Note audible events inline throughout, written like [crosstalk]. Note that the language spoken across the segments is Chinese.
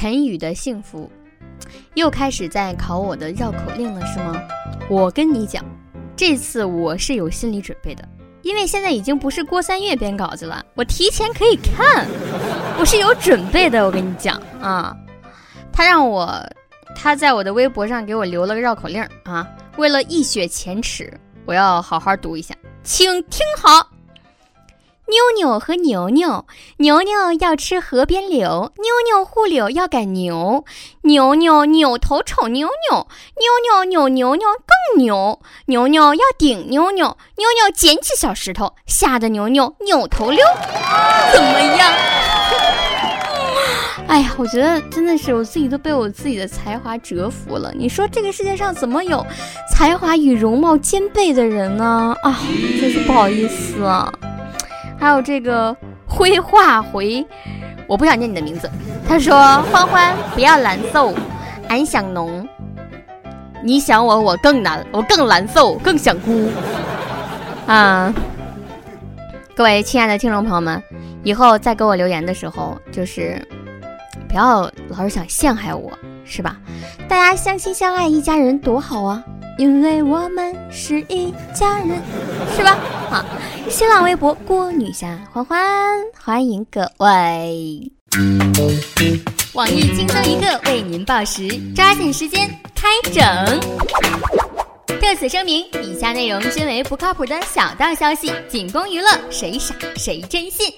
陈宇的幸福，又开始在考我的绕口令了，是吗？我跟你讲，这次我是有心理准备的，因为现在已经不是郭三月编稿子了，我提前可以看，我是有准备的。我跟你讲啊，他让我，他在我的微博上给我留了个绕口令啊，为了一雪前耻，我要好好读一下，请听好。妞妞和牛牛，牛牛要吃河边柳，妞妞护柳要赶牛，牛牛扭头瞅妞妞，妞妞扭牛牛更牛，牛牛要顶妞妞，妞妞捡起小石头，吓得牛牛扭头溜，怎么样？[laughs] 哎呀，我觉得真的是我自己都被我自己的才华折服了。你说这个世界上怎么有才华与容貌兼备的人呢？啊，真是不好意思啊。还有这个灰化回，我不想念你的名字。他说：“欢欢，不要难受，俺想侬。你想我，我更难，我更难受，更想哭。”啊，各位亲爱的听众朋友们，以后再给我留言的时候，就是不要老是想陷害我，是吧？大家相亲相爱，一家人多好啊！因为我们是一家人，是吧？好，新浪微博郭女侠欢欢，欢迎各位。网易轻松一刻为您报时，抓紧时间开整。特此声明，以下内容均为不靠谱的小道消息，仅供娱乐，谁傻谁真信。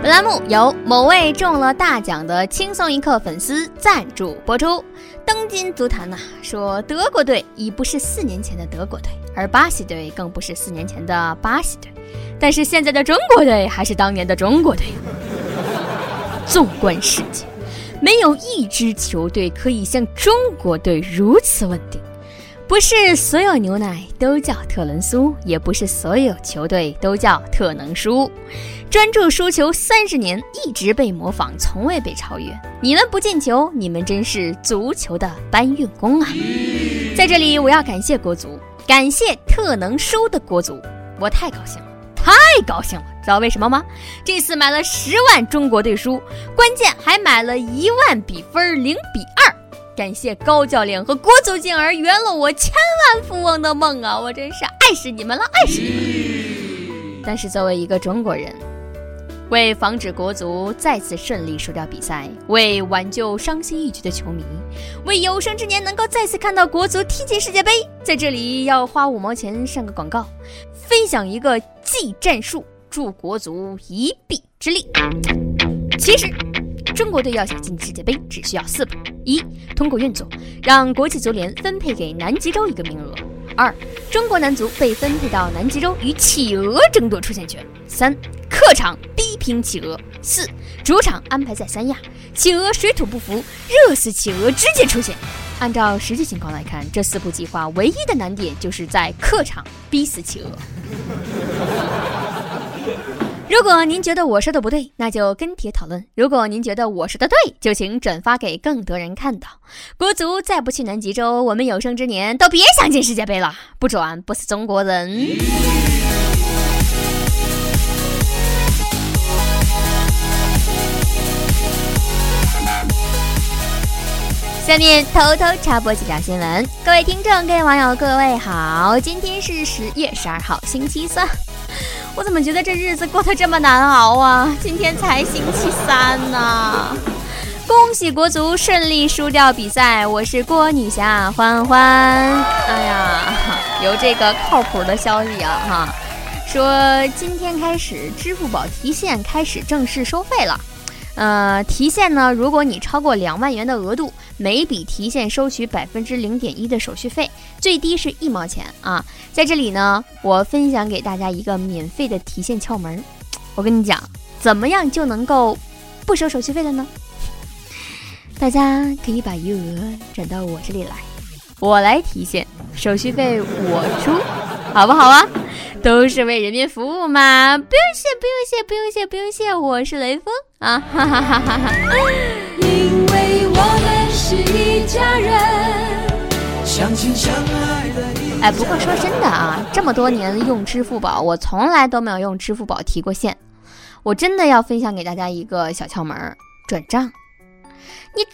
本栏目由某位中了大奖的轻松一刻粉丝赞助播出。当今足坛呐，说德国队已不是四年前的德国队，而巴西队更不是四年前的巴西队，但是现在的中国队还是当年的中国队。[laughs] 纵观世界，没有一支球队可以像中国队如此稳定。不是所有牛奶都叫特仑苏，也不是所有球队都叫特能输。专注输球三十年，一直被模仿，从未被超越。你们不进球，你们真是足球的搬运工啊！在这里，我要感谢国足，感谢特能输的国足，我太高兴了，太高兴了！知道为什么吗？这次买了十万中国队输，关键还买了一万比分零比二。感谢高教练和国足健儿圆了我千万富翁的梦啊！我真是爱死你们了，爱死你们！但是作为一个中国人，为防止国足再次顺利输掉比赛，为挽救伤心欲绝的球迷，为有生之年能够再次看到国足踢进世界杯，在这里要花五毛钱上个广告，分享一个技战术，助国足一臂之力。其实。中国队要想进世界杯，只需要四步：一、通过运作，让国际足联分配给南极洲一个名额；二、中国男足被分配到南极洲与企鹅争夺出线权；三、客场逼平企鹅；四、主场安排在三亚，企鹅水土不服，热死企鹅直接出线。按照实际情况来看，这四步计划唯一的难点就是在客场逼死企鹅。如果您觉得我说的不对，那就跟帖讨论；如果您觉得我说的对，就请转发给更多人看到。国足再不去南极洲，我们有生之年都别想进世界杯了！不转不是中国人。下面偷偷插播几条新闻，各位听众、各位网友、各位好，今天是十月十二号，星期三。我怎么觉得这日子过得这么难熬啊？今天才星期三呢！恭喜国足顺利输掉比赛，我是郭女侠欢欢。哎呀，有这个靠谱的消息啊哈，说今天开始支付宝提现开始正式收费了。呃，提现呢，如果你超过两万元的额度，每笔提现收取百分之零点一的手续费，最低是一毛钱啊。在这里呢，我分享给大家一个免费的提现窍门。我跟你讲，怎么样就能够不收手续费了呢？大家可以把余额转到我这里来，我来提现，手续费我出，好不好啊？都是为人民服务嘛！不用谢，不用谢，不用谢，不用谢，我是雷锋啊！哈哈哈哈哈！因为我们是一家人，相亲相爱的。哎，不过说真的啊，这么多年用支付宝，我从来都没有用支付宝提过现。我真的要分享给大家一个小窍门儿：转账。你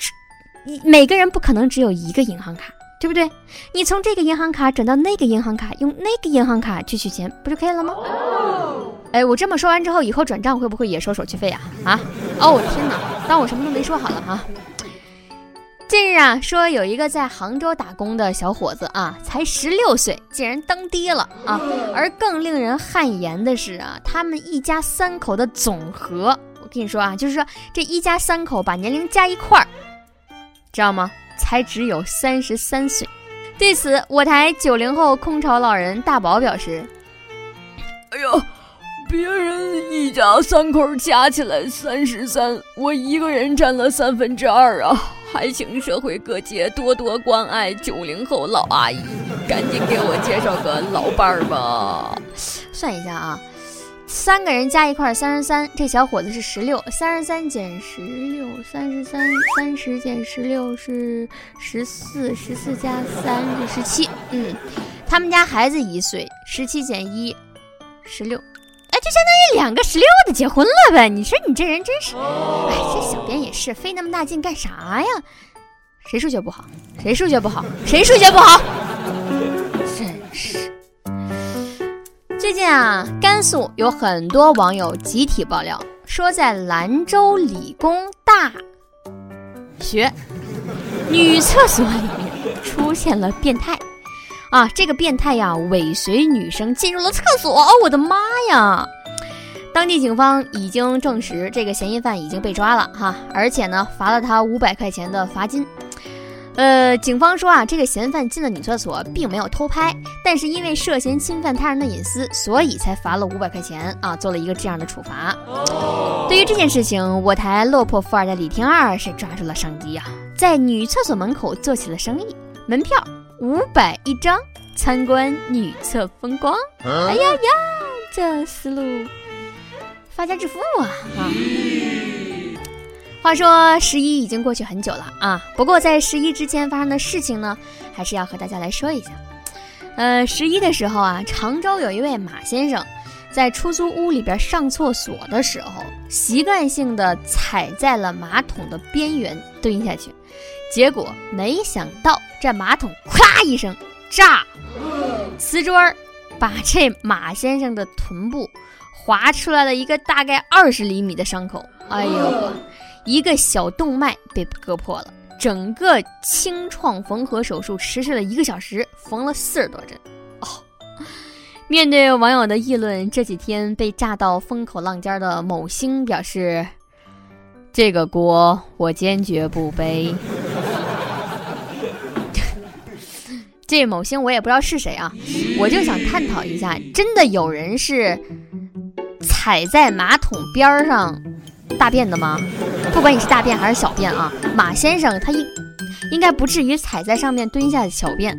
你每个人不可能只有一个银行卡，对不对？你从这个银行卡转到那个银行卡，用那个银行卡去取钱，不就可以了吗？哎，我这么说完之后，以后转账会不会也收手续费呀？啊？哦，天哪！当我什么都没说好了哈。近日啊，说有一个在杭州打工的小伙子啊，才十六岁，竟然当爹了啊！而更令人汗颜的是啊，他们一家三口的总和，我跟你说啊，就是说这一家三口把年龄加一块儿，知道吗？才只有三十三岁。对此，我台九零后空巢老人大宝表示：“哎呦，别人一家三口加起来三十三，我一个人占了三分之二啊！”还请社会各界多多关爱九零后老阿姨，赶紧给我介绍个老伴儿吧。算一下啊，三个人加一块三十三，这小伙子是十六，三十三减十六，三十三，三十减十六是十四，十四加三是十七。嗯，他们家孩子一岁，十七减一，十六。哎，就相当于两个十六的结婚了呗？你说你这人真是，哎，这小编也是费那么大劲干啥呀？谁数学不好？谁数学不好？谁数学不好？真是。最近啊，甘肃有很多网友集体爆料，说在兰州理工大学女厕所里面出现了变态。啊，这个变态呀，尾随女生进入了厕所！哦，我的妈呀！当地警方已经证实，这个嫌疑犯已经被抓了哈，而且呢，罚了他五百块钱的罚金。呃，警方说啊，这个嫌犯进了女厕所，并没有偷拍，但是因为涉嫌侵犯他人的隐私，所以才罚了五百块钱啊，做了一个这样的处罚。对于这件事情，我台落魄富二代李天二是抓住了商机啊，在女厕所门口做起了生意，门票。五百一张参观女厕风光，哎呀呀，这思路发家致富啊！啊，话说十一已经过去很久了啊，不过在十一之前发生的事情呢，还是要和大家来说一下。呃，十一的时候啊，常州有一位马先生在出租屋里边上厕所的时候，习惯性的踩在了马桶的边缘蹲下去。结果没想到，这马桶“咵”一声炸，瓷砖把这马先生的臀部划出来了一个大概二十厘米的伤口。哎呦，一个小动脉被割破了，整个清创缝合手术持续了一个小时，缝了四十多针。哦，面对网友的议论，这几天被炸到风口浪尖的某星表示：“这个锅我坚决不背。[laughs] ”这某星我也不知道是谁啊，我就想探讨一下，真的有人是踩在马桶边上大便的吗？不管你是大便还是小便啊，马先生他应应该不至于踩在上面蹲下小便，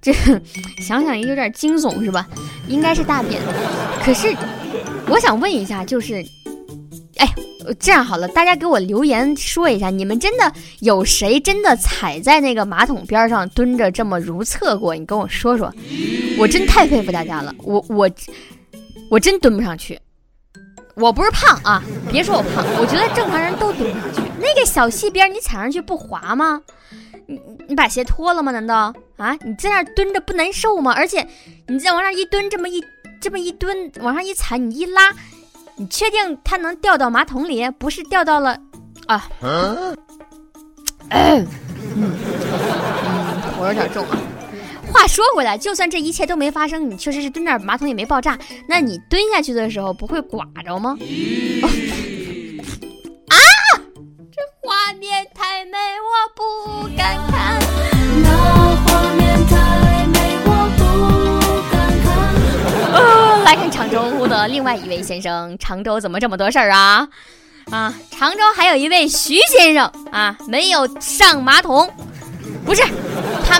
这 [laughs] 想想也有点惊悚是吧？应该是大便。可是我想问一下，就是，哎。这样好了，大家给我留言说一下，你们真的有谁真的踩在那个马桶边上蹲着这么如厕过？你跟我说说，我真太佩服大家了。我我我真蹲不上去。我不是胖啊，别说我胖，我觉得正常人都蹲不上去。那个小细边你踩上去不滑吗？你你把鞋脱了吗？难道啊？你在那蹲着不难受吗？而且你再往上一蹲，这么一这么一蹲，往上一踩，你一拉。你确定它能掉到马桶里？不是掉到了啊？嗯嗯，我有点重啊。话说回来，就算这一切都没发生，你确实是蹲那马桶也没爆炸，那你蹲下去的时候不会刮着吗？啊！这画面太美，我不敢看。那画面太美，我不敢看。来看常州的另外一位先生，常州怎么这么多事儿啊？啊，常州还有一位徐先生啊，没有上马桶，不是，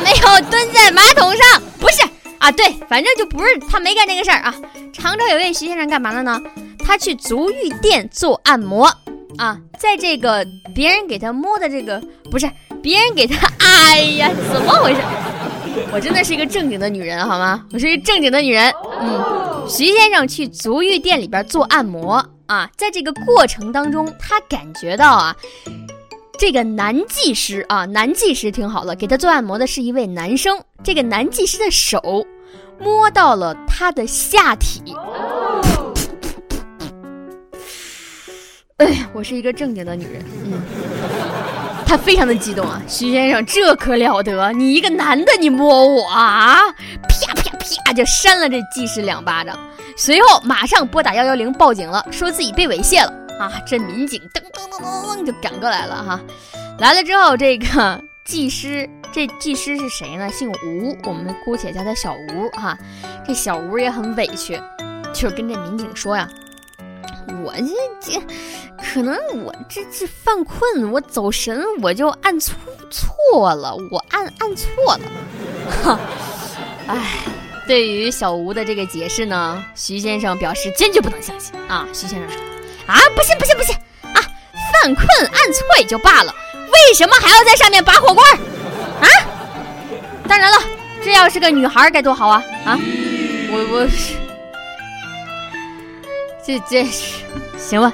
没有蹲在马桶上，不是啊，对，反正就不是他没干这个事儿啊。常州有位徐先生干嘛了呢？他去足浴店做按摩啊，在这个别人给他摸的这个，不是别人给他，哎呀，怎么回事？我真的是一个正经的女人，好吗？我是一个正经的女人。嗯，徐先生去足浴店里边做按摩啊，在这个过程当中，他感觉到啊，这个男技师啊，男技师听好了，给他做按摩的是一位男生。这个男技师的手摸到了他的下体。哎，我是一个正经的女人，嗯，他非常的激动啊，徐先生，这可了得，你一个男的，你摸我啊，啪啪啪就扇了这技师两巴掌，随后马上拨打幺幺零报警了，说自己被猥亵了啊，这民警噔噔噔噔噔就赶过来了哈，来了之后，这个技师，这技师是谁呢？姓吴，我们姑且叫他小吴哈，这小吴也很委屈，就跟这民警说呀。我这这，可能我这这犯困，我走神，我就按错错了，我按按错了。哈，哎，对于小吴的这个解释呢，徐先生表示坚决不能相信啊。徐先生说：“啊，不信不信不信啊，犯困按错也就罢了，为什么还要在上面拔火罐啊？当然了，这要是个女孩该多好啊啊！我我。”这这是行吧？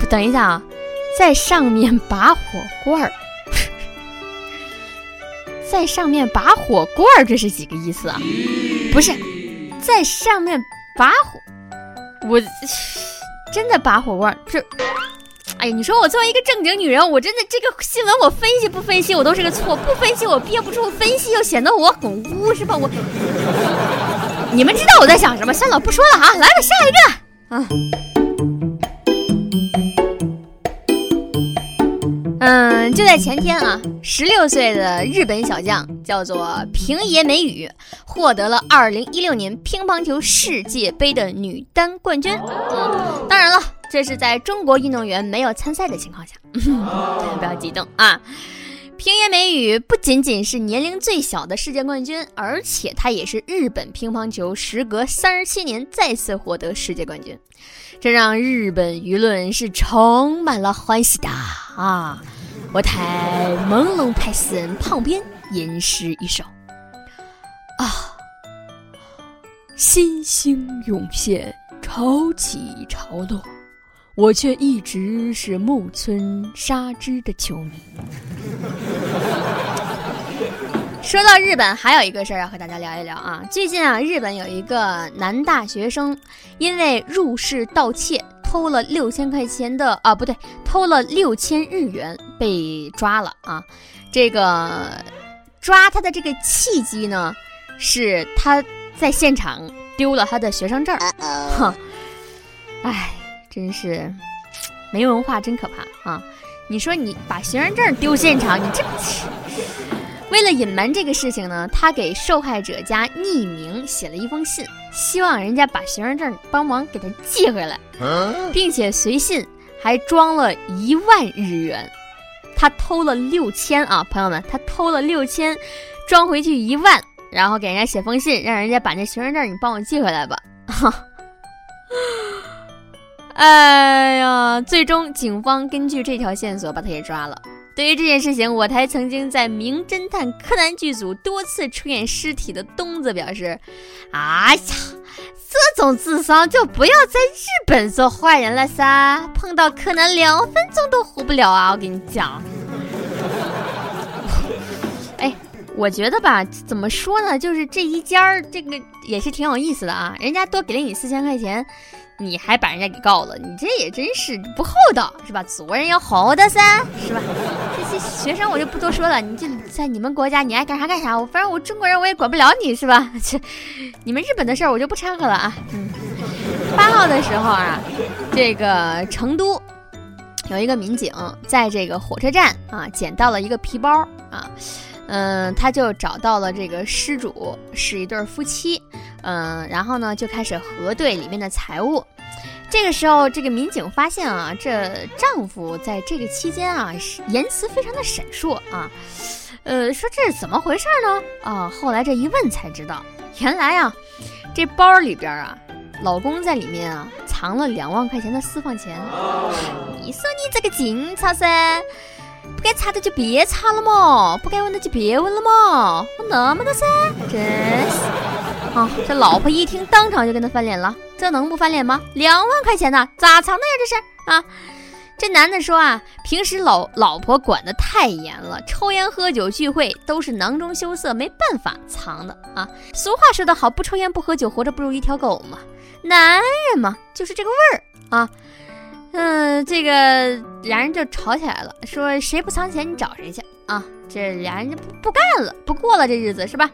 不，等一下啊，在上面拔火罐儿，[laughs] 在上面拔火罐儿，这是几个意思啊？不是，在上面拔火，我真的拔火罐儿，这，哎呀，你说我作为一个正经女人，我真的这个新闻我分析不分析我都是个错，不分析我憋不住，分析又显得我很污，是吧？我。[laughs] 你们知道我在想什么？算了，不说了啊，来吧，下一个啊。嗯，就在前天啊，十六岁的日本小将叫做平野美宇，获得了二零一六年乒乓球世界杯的女单冠军。嗯，当然了，这是在中国运动员没有参赛的情况下，[laughs] 不要激动啊。平野美宇不仅仅是年龄最小的世界冠军，而且她也是日本乒乓球时隔三十七年再次获得世界冠军，这让日本舆论是充满了欢喜的啊！我台朦胧派斯人旁边吟诗一首：啊，新星涌现，潮起潮落。我却一直是木村沙织的球迷。说到日本，还有一个事儿要和大家聊一聊啊。最近啊，日本有一个男大学生因为入室盗窃，偷了六千块钱的啊，不对，偷了六千日元被抓了啊。这个抓他的这个契机呢，是他在现场丢了他的学生证儿。哼，哎。真是没文化，真可怕啊！你说你把学生证丢现场，你这为了隐瞒这个事情呢，他给受害者家匿名写了一封信，希望人家把学生证帮忙给他寄回来，并且随信还装了一万日元。他偷了六千啊，朋友们，他偷了六千，装回去一万，然后给人家写封信，让人家把那学生证你帮我寄回来吧。[laughs] 哎呀，最终警方根据这条线索把他给抓了。对于这件事情，我台曾经在《名侦探柯南》剧组多次出演尸体的东子表示：“哎呀，这种智商就不要在日本做坏人了噻，碰到柯南两分钟都活不了啊！我跟你讲。我觉得吧，怎么说呢，就是这一家儿这个也是挺有意思的啊，人家多给了你四千块钱。”你还把人家给告了，你这也真是不厚道，是吧？做人要厚道噻，[laughs] 是吧？这些学生我就不多说了，你就在你们国家，你爱干啥干啥，我反正我中国人我也管不了你，是吧？这 [laughs] 你们日本的事儿我就不掺和了啊。嗯，八号的时候啊，这个成都有一个民警在这个火车站啊捡到了一个皮包啊，嗯，他就找到了这个失主是一对夫妻。嗯，然后呢，就开始核对里面的财物。这个时候，这个民警发现啊，这丈夫在这个期间啊，言辞非常的闪烁啊。呃，说这是怎么回事呢？啊，后来这一问才知道，原来啊，这包里边啊，老公在里面啊，藏了两万块钱的私房钱。你说你这个警察噻，不该查的就别查了嘛，不该问的就别问了嘛，我那么多噻，真是。啊！这老婆一听，当场就跟他翻脸了。这能不翻脸吗？两万块钱呢，咋藏的呀？这是啊！这男的说啊，平时老老婆管得太严了，抽烟喝酒聚会都是囊中羞涩，没办法藏的啊。俗话说得好，不抽烟不喝酒，活着不如一条狗嘛。男人嘛，就是这个味儿啊。嗯，这个俩人就吵起来了，说谁不藏钱，你找谁去啊？这俩人就不不干了，不过了这日子是吧？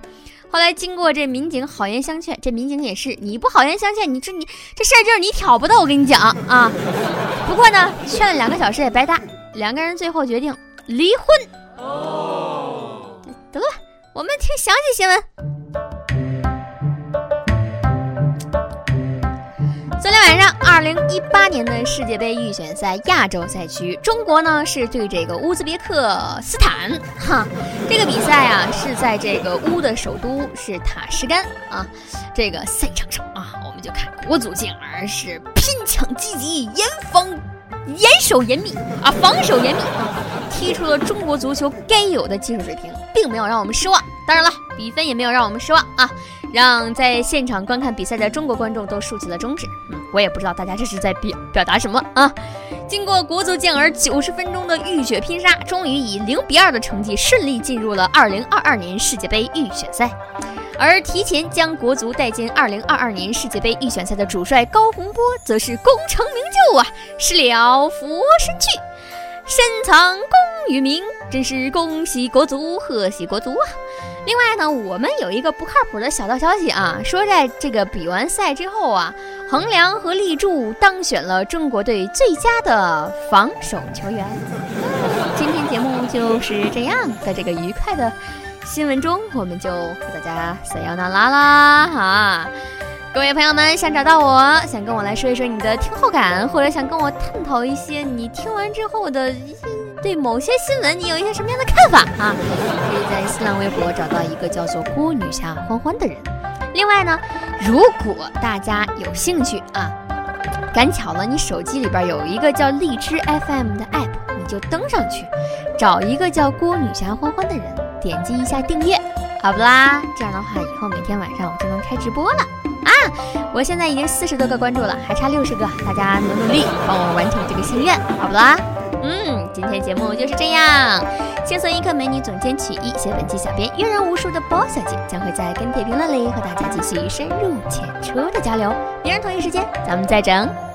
后来经过这民警好言相劝，这民警也是你不好言相劝，你这你这事儿就是你挑拨的，我跟你讲啊。不过呢，劝了两个小时也白搭，两个人最后决定离婚。哦，得了，我们听详细新闻。二零一八年的世界杯预选赛亚洲赛区，中国呢是对这个乌兹别克斯坦，哈，这个比赛啊是在这个乌的首都是塔什干啊，这个赛场上啊，我们就看国足健儿是拼抢积极，严防严守严密啊，防守严密啊，踢出了中国足球该有的技术水平，并没有让我们失望。当然了，比分也没有让我们失望啊。让在现场观看比赛的中国观众都竖起了中指。嗯，我也不知道大家这是在表表达什么啊。经过国足健儿九十分钟的浴血拼杀，终于以零比二的成绩顺利进入了二零二二年世界杯预选赛。而提前将国足带进二零二二年世界杯预选赛的主帅高洪波，则是功成名就啊，失了佛身去，深藏功与名，真是恭喜国足，贺喜国足啊！另外呢，我们有一个不靠谱的小道消息啊，说在这个比完赛之后啊，横梁和立柱当选了中国队最佳的防守球员。今天节目就是这样，在这个愉快的新闻中，我们就和大家 say 那拉啦哈。各位朋友们，想找到我，想跟我来说一说你的听后感，或者想跟我探讨一些你听完之后的。对某些新闻，你有一些什么样的看法啊？可以在新浪微博找到一个叫做郭女侠欢欢的人。另外呢，如果大家有兴趣啊，赶巧了，你手机里边有一个叫荔枝 FM 的 app，你就登上去，找一个叫郭女侠欢欢的人，点击一下订阅，好不啦？这样的话，以后每天晚上我就能开直播了啊！我现在已经四十多个关注了，还差六十个，大家努努力，帮我完成这个心愿，好不啦？嗯，今天节目就是这样。轻松一刻美女总监曲艺，写本期小编阅人无数的包小姐将会在跟帖评论里和大家继续深入浅出的交流。明日同一时间，咱们再整。